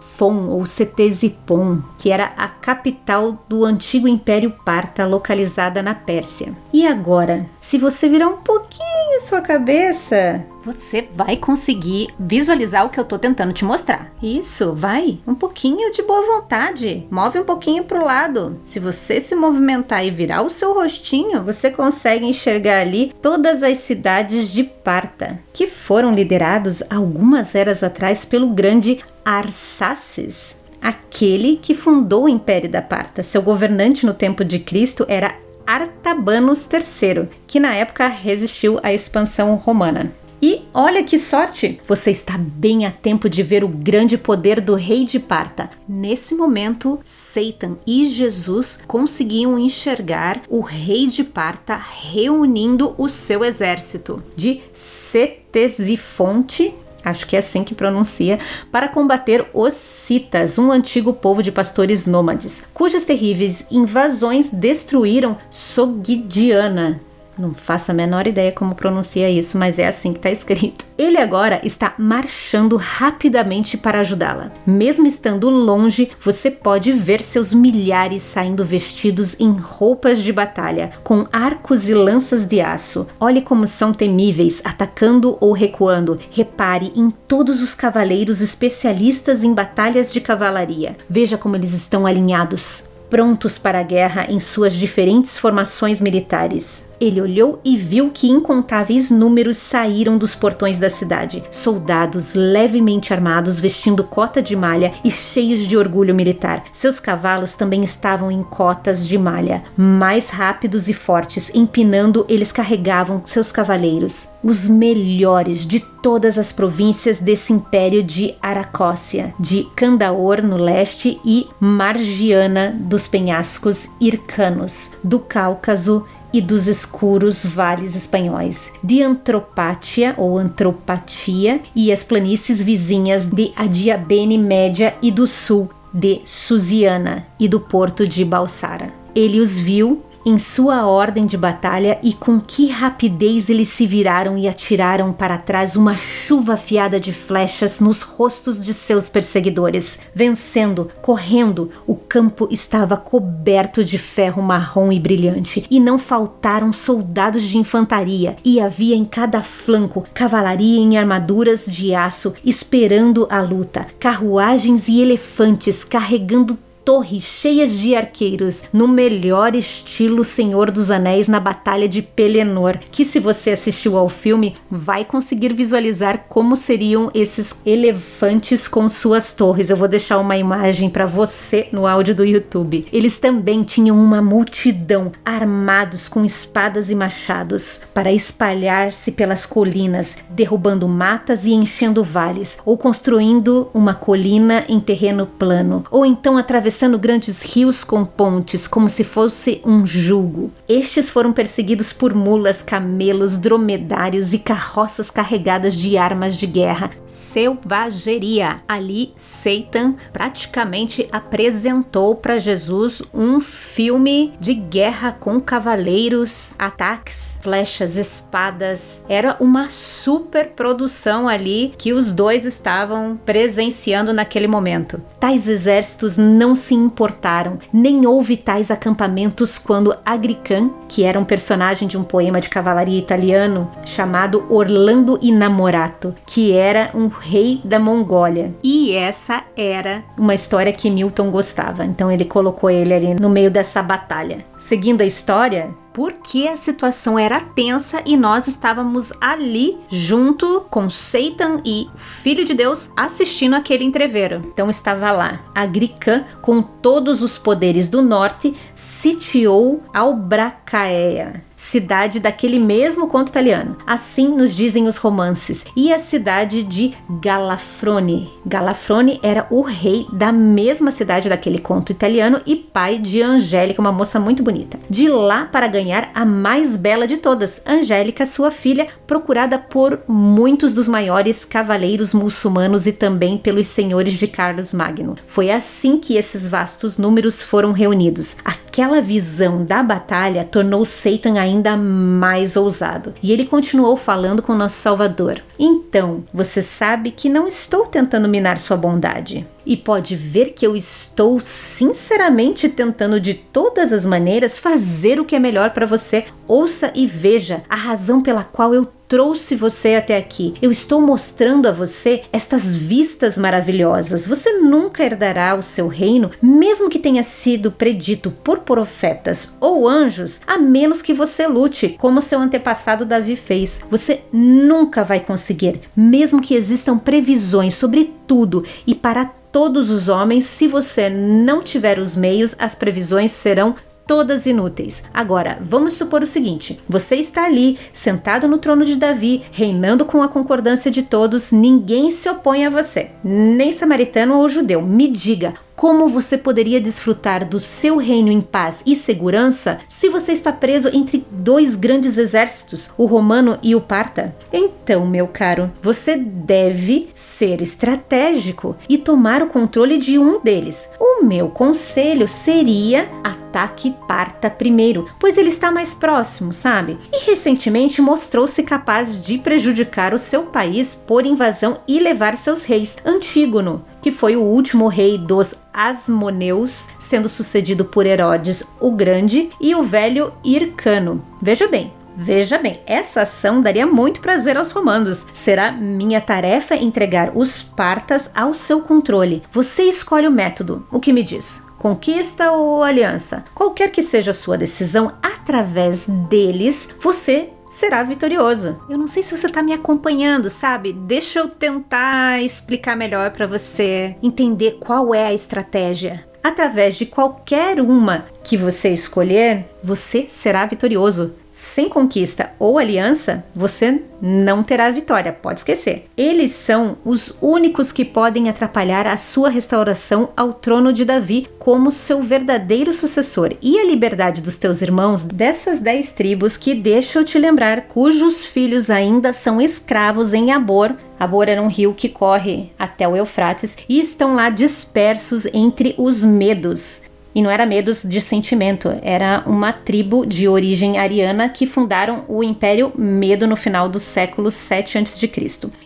[SPEAKER 1] ou Ctesipon, que era a capital do antigo Império Parta, localizada na Pérsia. E agora, se você virar um pouquinho sua cabeça, você vai conseguir visualizar o que eu tô tentando te mostrar. Isso, vai, um pouquinho de boa vontade. Move um pouquinho pro lado. Se você se movimentar e virar o seu rostinho, você consegue enxergar ali todas as cidades de Parta, que foram liderados algumas eras atrás pelo grande Arsaces, aquele que fundou o Império da Parta. Seu governante no tempo de Cristo era Artabanos III, que na época resistiu à expansão romana. E olha que sorte! Você está bem a tempo de ver o grande poder do rei de Parta. Nesse momento, Satan e Jesus conseguiam enxergar o rei de Parta reunindo o seu exército de Ctesifonte acho que é assim que pronuncia, para combater os Citas, um antigo povo de pastores nômades, cujas terríveis invasões destruíram Sogdiana, Não faço a menor ideia como pronuncia isso, mas é assim que está escrito. Ele agora está marchando rapidamente para ajudá-la. Mesmo estando longe, você pode ver seus milhares saindo vestidos em roupas de batalha, com arcos e lanças de aço. Olhe como são temíveis, atacando ou recuando. Repare em todos os cavaleiros especialistas em batalhas de cavalaria. Veja como eles estão alinhados prontos para a guerra em suas diferentes formações militares. Ele olhou e viu que incontáveis números saíram dos portões da cidade. Soldados levemente armados, vestindo cota de malha e cheios de orgulho militar. Seus cavalos também estavam em cotas de malha. Mais rápidos e fortes, empinando, eles carregavam seus cavaleiros. Os melhores de todas as províncias desse império de Aracócia, de Candaor no leste e Margiana dos penhascos Ircanos, do Cáucaso e dos escuros vales espanhóis, de Antropátia ou Antropatia e as planícies vizinhas de Adiabene Média e do sul, de Suziana e do porto de Balsara. Ele os viu em sua ordem de batalha e com que rapidez eles se viraram e atiraram para trás uma chuva afiada de flechas nos rostos de seus perseguidores. Vencendo, correndo, o campo estava coberto de ferro marrom e brilhante, e não faltaram soldados de infantaria, e havia em cada flanco cavalaria em armaduras de aço esperando a luta, carruagens e elefantes carregando torres cheias de arqueiros, no melhor estilo Senhor dos Anéis na Batalha de Pelennor, que se você assistiu ao filme, vai conseguir visualizar como seriam esses elefantes com suas torres. Eu vou deixar uma imagem para você no áudio do YouTube. Eles também tinham uma multidão armados com espadas e machados para espalhar-se pelas colinas, derrubando matas e enchendo vales, ou construindo uma colina em terreno plano, ou então atravessando atravessando grandes rios com pontes, como se fosse um jugo. Estes foram perseguidos por mulas, camelos, dromedários e carroças carregadas de armas de guerra. Selvageria! Ali, Satan praticamente apresentou para Jesus um filme de guerra com cavaleiros, ataques, flechas, espadas. Era uma super produção ali que os dois estavam presenciando naquele momento. Tais exércitos não se importaram, nem houve tais acampamentos quando Agrican, que era um personagem de um poema de cavalaria italiano chamado Orlando Inamorato, que era um rei da Mongólia. E essa era uma história que Milton gostava, então ele colocou ele ali no meio dessa batalha. Seguindo a história, porque a situação era tensa e nós estávamos ali junto com Satan e o Filho de Deus assistindo aquele entreveiro. Então estava lá. Agrican, com todos os poderes do norte, sitiou Albracaea cidade daquele mesmo conto italiano. Assim nos dizem os romances. E a cidade de Galafrone. Galafrone era o rei da mesma cidade daquele conto italiano e pai de Angélica, uma moça muito bonita. De lá para ganhar a mais bela de todas, Angélica, sua filha, procurada por muitos dos maiores cavaleiros muçulmanos e também pelos senhores de Carlos Magno. Foi assim que esses vastos números foram reunidos. Aquela visão da batalha tornou Satan ainda mais ousado. E ele continuou falando com nosso Salvador. Então, você sabe que não estou tentando minar sua bondade. E pode ver que eu estou sinceramente tentando de todas as maneiras fazer o que é melhor para você. Ouça e veja a razão pela qual eu trouxe você até aqui. Eu estou mostrando a você estas vistas maravilhosas. Você nunca herdará o seu reino, mesmo que tenha sido predito por profetas ou anjos, a menos que você lute, como seu antepassado Davi fez. Você nunca vai conseguir, mesmo que existam previsões sobre tudo e para todos os homens, se você não tiver os meios, as previsões serão todas inúteis. Agora, vamos supor o seguinte: você está ali, sentado no trono de Davi, reinando com a concordância de todos, ninguém se opõe a você, nem samaritano ou judeu. Me diga, como você poderia desfrutar do seu reino em paz e segurança se você está preso entre dois grandes exércitos, o romano e o parta? Então, meu caro, você deve ser estratégico e tomar o controle de um deles. O meu conselho seria ataque parta primeiro, pois ele está mais próximo, sabe? E recentemente mostrou-se capaz de prejudicar o seu país por invasão e levar seus reis. Antígono, que foi o último rei dos Asmoneus, sendo sucedido por Herodes o Grande e o velho Hircano. Veja bem, Veja bem, essa ação daria muito prazer aos romanos. Será minha tarefa entregar os partas ao seu controle. Você escolhe o método. O que me diz? Conquista ou aliança? Qualquer que seja a sua decisão, através deles, você será vitorioso. Eu não sei se você tá me acompanhando, sabe? Deixa eu tentar explicar melhor para você entender qual é a estratégia. Através de qualquer uma que você escolher, você será vitorioso sem conquista ou aliança, você não terá vitória, pode esquecer. Eles são os únicos que podem atrapalhar a sua restauração ao trono de Davi como seu verdadeiro sucessor e a liberdade dos teus irmãos dessas dez tribos que deixa eu te lembrar, cujos filhos ainda são escravos em Abor. Abor era um rio que corre até o Eufrates e estão lá dispersos entre os medos. E não era medos de sentimento, era uma tribo de origem ariana que fundaram o Império Medo no final do século 7 a.C.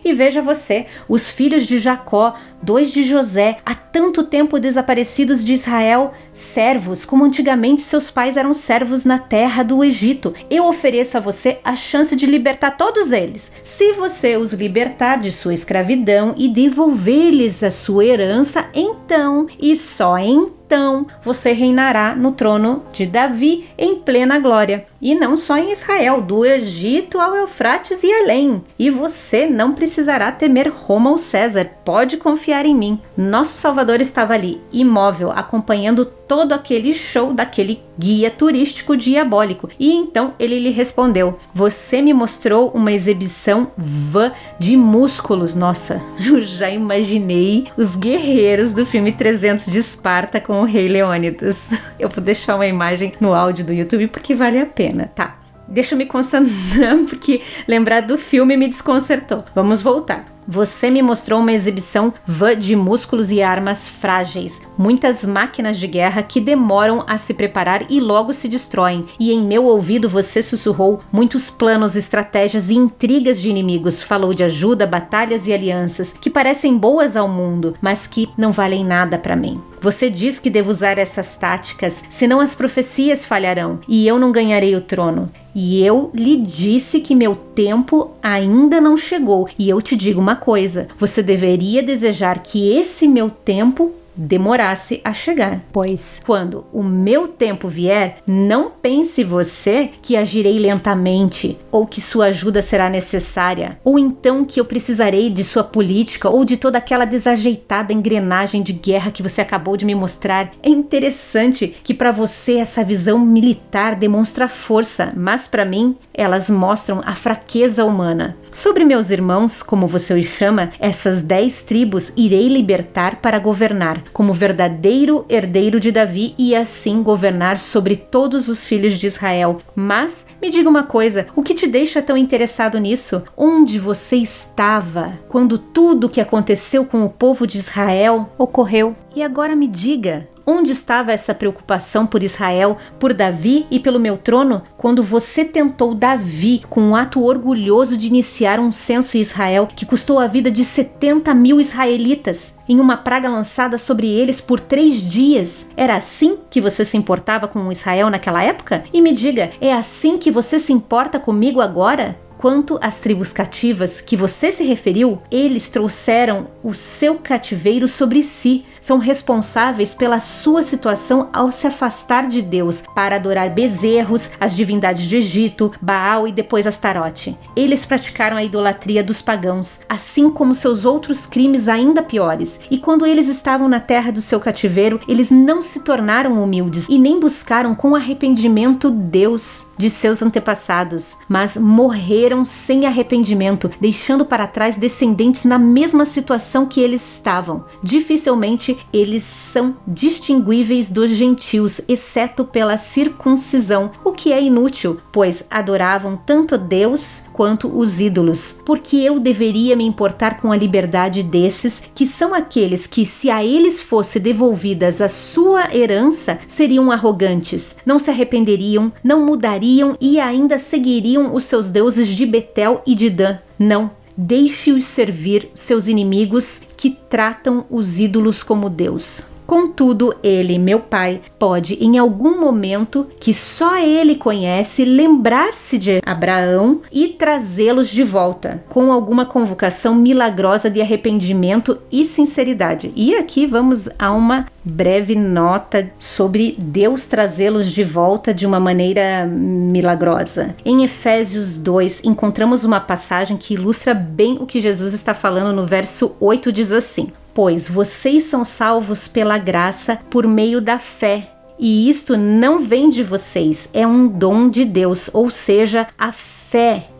[SPEAKER 1] E veja você, os filhos de Jacó, dois de José, há tanto tempo desaparecidos de Israel, servos, como antigamente seus pais eram servos na terra do Egito. Eu ofereço a você a chance de libertar todos eles. Se você os libertar de sua escravidão e devolver-lhes a sua herança, então, e só então, então você reinará no trono de Davi em plena glória. E não só em Israel, do Egito ao Eufrates e além. E você não precisará temer Roma ou César, pode confiar em mim. Nosso Salvador estava ali, imóvel, acompanhando todo aquele show daquele guia turístico diabólico. E então ele lhe respondeu: Você me mostrou uma exibição vã de músculos. Nossa, [laughs] eu já imaginei os guerreiros do filme 300 de Esparta com o rei Leônidas. [laughs] Eu vou deixar uma imagem no áudio do YouTube porque vale a pena, tá? Deixa eu me concentrar [laughs] porque lembrar do filme me desconcertou. Vamos voltar. Você me mostrou uma exibição vã de músculos e armas frágeis, muitas máquinas de guerra que demoram a se preparar e logo se destroem. E em meu ouvido você sussurrou muitos planos, estratégias e intrigas de inimigos. Falou de ajuda, batalhas e alianças que parecem boas ao mundo, mas que não valem nada para mim. Você diz que devo usar essas táticas, senão as profecias falharão e eu não ganharei o trono. E eu lhe disse que meu tempo ainda não chegou. E eu te digo uma coisa: você deveria desejar que esse meu tempo demorasse a chegar. Pois quando o meu tempo vier, não pense você que agirei lentamente ou que sua ajuda será necessária, ou então que eu precisarei de sua política ou de toda aquela desajeitada engrenagem de guerra que você acabou de me mostrar. É interessante que para você essa visão militar demonstra força, mas para mim elas mostram a fraqueza humana. Sobre meus irmãos, como você os chama, essas dez tribos irei libertar para governar como verdadeiro herdeiro de Davi e assim governar sobre todos os filhos de Israel. Mas me diga uma coisa: o que te deixa tão interessado nisso? Onde você estava quando tudo o que aconteceu com o povo de Israel ocorreu? E agora me diga, Onde estava essa preocupação por Israel, por Davi e pelo meu trono, quando você tentou Davi com um ato orgulhoso de iniciar um censo em Israel que custou a vida de 70 mil israelitas, em uma praga lançada sobre eles por três dias? Era assim que você se importava com Israel naquela época? E me diga, é assim que você se importa comigo agora? Quanto às tribos cativas que você se referiu, eles trouxeram o seu cativeiro sobre si, são responsáveis pela sua situação ao se afastar de Deus para adorar bezerros, as divindades do Egito, Baal e depois Astarote. Eles praticaram a idolatria dos pagãos, assim como seus outros crimes ainda piores. E quando eles estavam na terra do seu cativeiro, eles não se tornaram humildes e nem buscaram com arrependimento Deus de seus antepassados, mas morreram sem arrependimento, deixando para trás descendentes na mesma situação que eles estavam. Dificilmente eles são distinguíveis dos gentios, exceto pela circuncisão, o que é inútil, pois adoravam tanto Deus quanto os ídolos. Porque eu deveria me importar com a liberdade desses, que são aqueles que, se a eles fosse devolvidas a sua herança, seriam arrogantes, não se arrependeriam, não mudariam e ainda seguiriam os seus deuses de Betel e de Dan. Não, deixe-os servir seus inimigos que tratam os ídolos como Deus. Contudo, ele, meu pai, pode em algum momento que só ele conhece lembrar-se de Abraão e trazê-los de volta com alguma convocação milagrosa de arrependimento e sinceridade. E aqui vamos a uma breve nota sobre Deus trazê-los de volta de uma maneira milagrosa. Em Efésios 2, encontramos uma passagem que ilustra bem o que Jesus está falando no verso 8 diz assim: Pois vocês são salvos pela graça por meio da fé. E isto não vem de vocês, é um dom de Deus, ou seja, a fé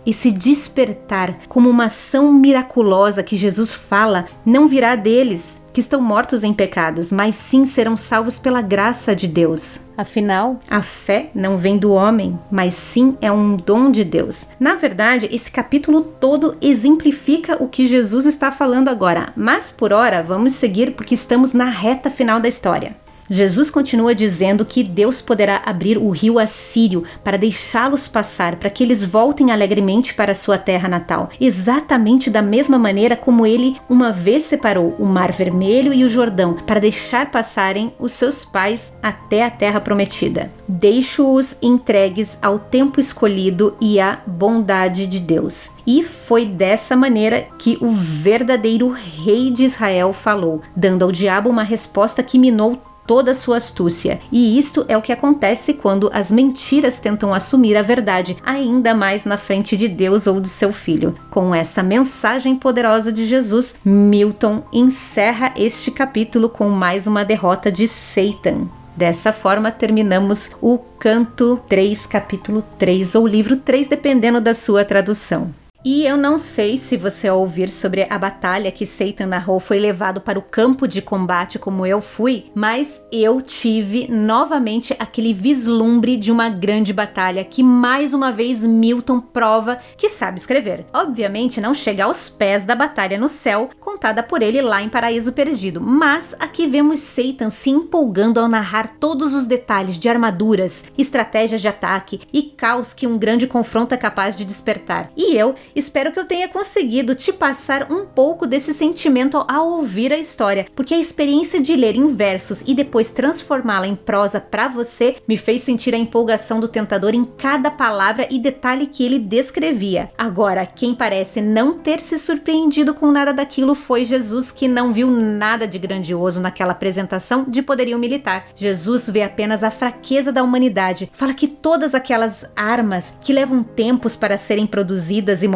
[SPEAKER 1] e se despertar como uma ação miraculosa que Jesus fala não virá deles, que estão mortos em pecados, mas sim serão salvos pela graça de Deus. Afinal, a fé não vem do homem, mas sim é um dom de Deus. Na verdade, esse capítulo todo exemplifica o que Jesus está falando agora, mas por hora vamos seguir porque estamos na reta final da história. Jesus continua dizendo que Deus poderá abrir o rio Assírio para deixá-los passar, para que eles voltem alegremente para sua terra natal, exatamente da mesma maneira como ele uma vez separou o Mar Vermelho e o Jordão para deixar passarem os seus pais até a terra prometida. Deixo-os entregues ao tempo escolhido e à bondade de Deus. E foi dessa maneira que o verdadeiro rei de Israel falou, dando ao diabo uma resposta que minou toda a sua astúcia. E isto é o que acontece quando as mentiras tentam assumir a verdade, ainda mais na frente de Deus ou de seu filho. Com essa mensagem poderosa de Jesus, Milton encerra este capítulo com mais uma derrota de Satan. Dessa forma, terminamos o canto 3, capítulo 3, ou livro 3, dependendo da sua tradução. E eu não sei se você ao ouvir sobre a batalha que Satan narrou foi levado para o campo de combate como eu fui, mas eu tive novamente aquele vislumbre de uma grande batalha que mais uma vez Milton prova que sabe escrever. Obviamente não chega aos pés da batalha no céu contada por ele lá em Paraíso Perdido, mas aqui vemos Satan se empolgando ao narrar todos os detalhes de armaduras, estratégias de ataque e caos que um grande confronto é capaz de despertar. E eu Espero que eu tenha conseguido te passar um pouco desse sentimento ao ouvir a história, porque a experiência de ler em versos e depois transformá-la em prosa para você me fez sentir a empolgação do tentador em cada palavra e detalhe que ele descrevia. Agora, quem parece não ter se surpreendido com nada daquilo foi Jesus, que não viu nada de grandioso naquela apresentação de poderio militar. Jesus vê apenas a fraqueza da humanidade, fala que todas aquelas armas que levam tempos para serem produzidas e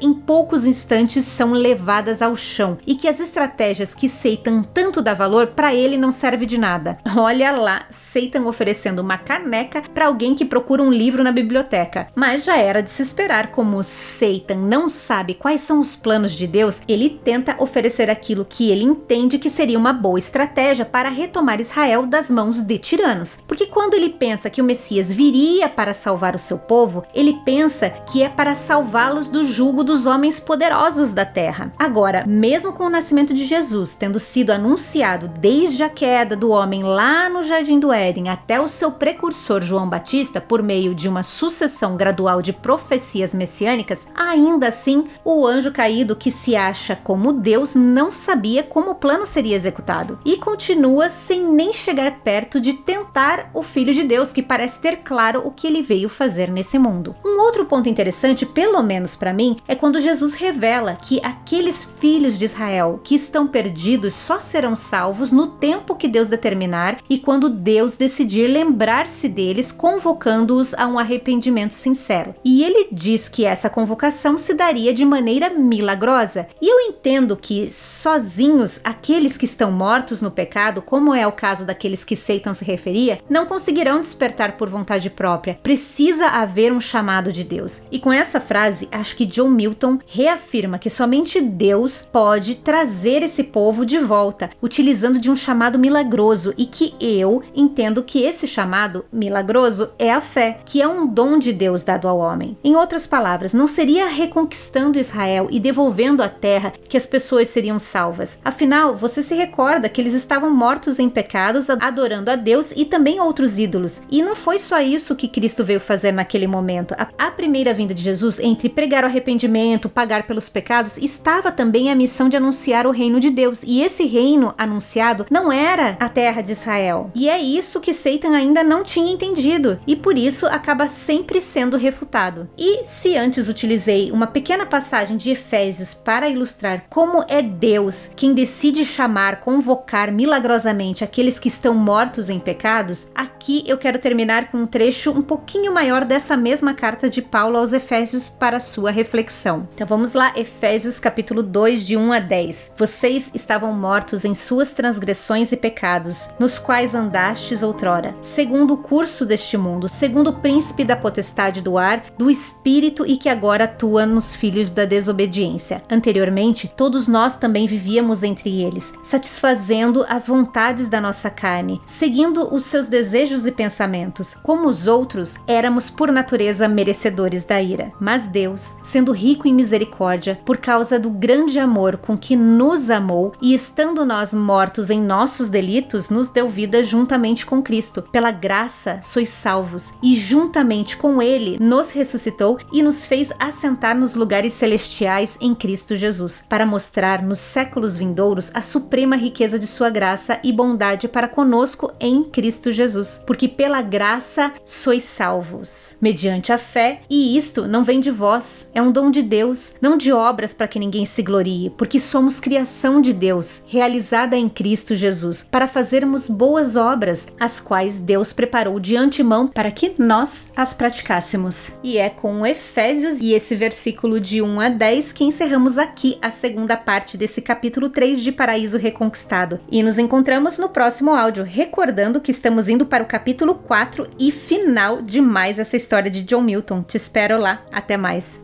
[SPEAKER 1] em poucos instantes são levadas ao chão e que as estratégias que Satan tanto dá valor para ele não serve de nada. [laughs] Olha lá, Satan oferecendo uma caneca para alguém que procura um livro na biblioteca. Mas já era de se esperar, como Satan não sabe quais são os planos de Deus, ele tenta oferecer aquilo que ele entende que seria uma boa estratégia para retomar Israel das mãos de tiranos. Porque quando ele pensa que o Messias viria para salvar o seu povo, ele pensa que é para salvá-los do jugo dos homens poderosos da terra. Agora, mesmo com o nascimento de Jesus tendo sido anunciado desde a queda do homem lá no Jardim do Éden até o seu precursor João Batista, por meio de uma sucessão gradual de profecias messiânicas, ainda assim o anjo caído que se acha como Deus não sabia como o plano seria executado e continua sem nem chegar perto de tentar o Filho de Deus, que parece ter claro o que ele veio fazer nesse mundo. Um outro ponto interessante, pelo menos para mim é quando Jesus revela que aqueles filhos de Israel que estão perdidos só serão salvos no tempo que Deus determinar e quando Deus decidir lembrar-se deles, convocando-os a um arrependimento sincero. E ele diz que essa convocação se daria de maneira milagrosa. E eu entendo que sozinhos aqueles que estão mortos no pecado, como é o caso daqueles que Satan se referia, não conseguirão despertar por vontade própria. Precisa haver um chamado de Deus. E com essa frase, acho que John Milton reafirma que somente Deus pode trazer esse povo de volta, utilizando de um chamado milagroso e que eu entendo que esse chamado milagroso é a fé, que é um dom de Deus dado ao homem. Em outras palavras, não seria reconquistando Israel e devolvendo a terra que as pessoas seriam salvas. Afinal, você se recorda que eles estavam mortos em pecados, adorando a Deus e também outros ídolos. E não foi só isso que Cristo veio fazer naquele momento. A, primeira vinda de Jesus, entre o arrependimento, pagar pelos pecados, estava também a missão de anunciar o reino de Deus. E esse reino anunciado não era a terra de Israel. E é isso que Satan ainda não tinha entendido. E por isso acaba sempre sendo refutado. E se antes utilizei uma pequena passagem de Efésios para ilustrar como é Deus quem decide chamar, convocar milagrosamente aqueles que estão mortos em pecados, aqui eu quero terminar com um trecho um pouquinho maior dessa mesma carta de Paulo aos Efésios para sua reflexão. Então vamos lá, Efésios capítulo 2, de 1 a 10. Vocês estavam mortos em suas transgressões e pecados, nos quais andastes outrora, segundo o curso deste mundo, segundo o príncipe da potestade do ar, do espírito e que agora atua nos filhos da desobediência. Anteriormente, todos nós também vivíamos entre eles, satisfazendo as vontades da nossa carne, seguindo os seus desejos e pensamentos. Como os outros, éramos por natureza merecedores da ira. Mas Deus, sendo rico em misericórdia, por causa do grande amor com que nos amou e estando nós mortos em nossos delitos, nos deu vida juntamente com Cristo. Pela graça sois salvos, e juntamente com Ele nos ressuscitou e nos fez assentar nos lugares celestiais em Cristo Jesus, para mostrar nos séculos vindouros a suprema riqueza de Sua graça e bondade para conosco em Cristo Jesus. Porque pela graça sois salvos, mediante a fé, e isto não vem de vós, é um dom de Deus, não de obras para que ninguém se glorie, porque somos criação de Deus, realizada em Cristo Jesus, para fazermos boas obras, as quais Deus preparou de antemão para que nós as praticássemos. E é com Efésios e esse versículo de 1 a 10 que encerramos aqui a segunda parte desse capítulo 3 de Paraíso Reconquistado. E nos encontramos no próximo áudio, recordando que estamos indo para o capítulo 4 e final de mais essa história de John Milton. Te espero lá. Até mais.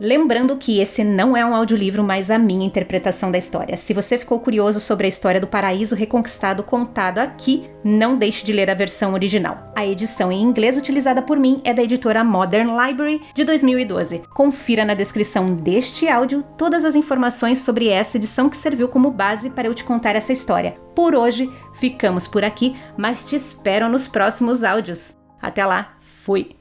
[SPEAKER 1] Lembrando que esse não é um audiolivro, mas a minha interpretação da história. Se você ficou curioso sobre a história do paraíso reconquistado contada aqui, não deixe de ler a versão original. A edição em inglês utilizada por mim é da editora Modern Library de 2012. Confira na descrição deste áudio todas as informações sobre essa edição que serviu como base para eu te contar essa história. Por hoje, ficamos por aqui, mas te espero nos próximos áudios. Até lá, fui!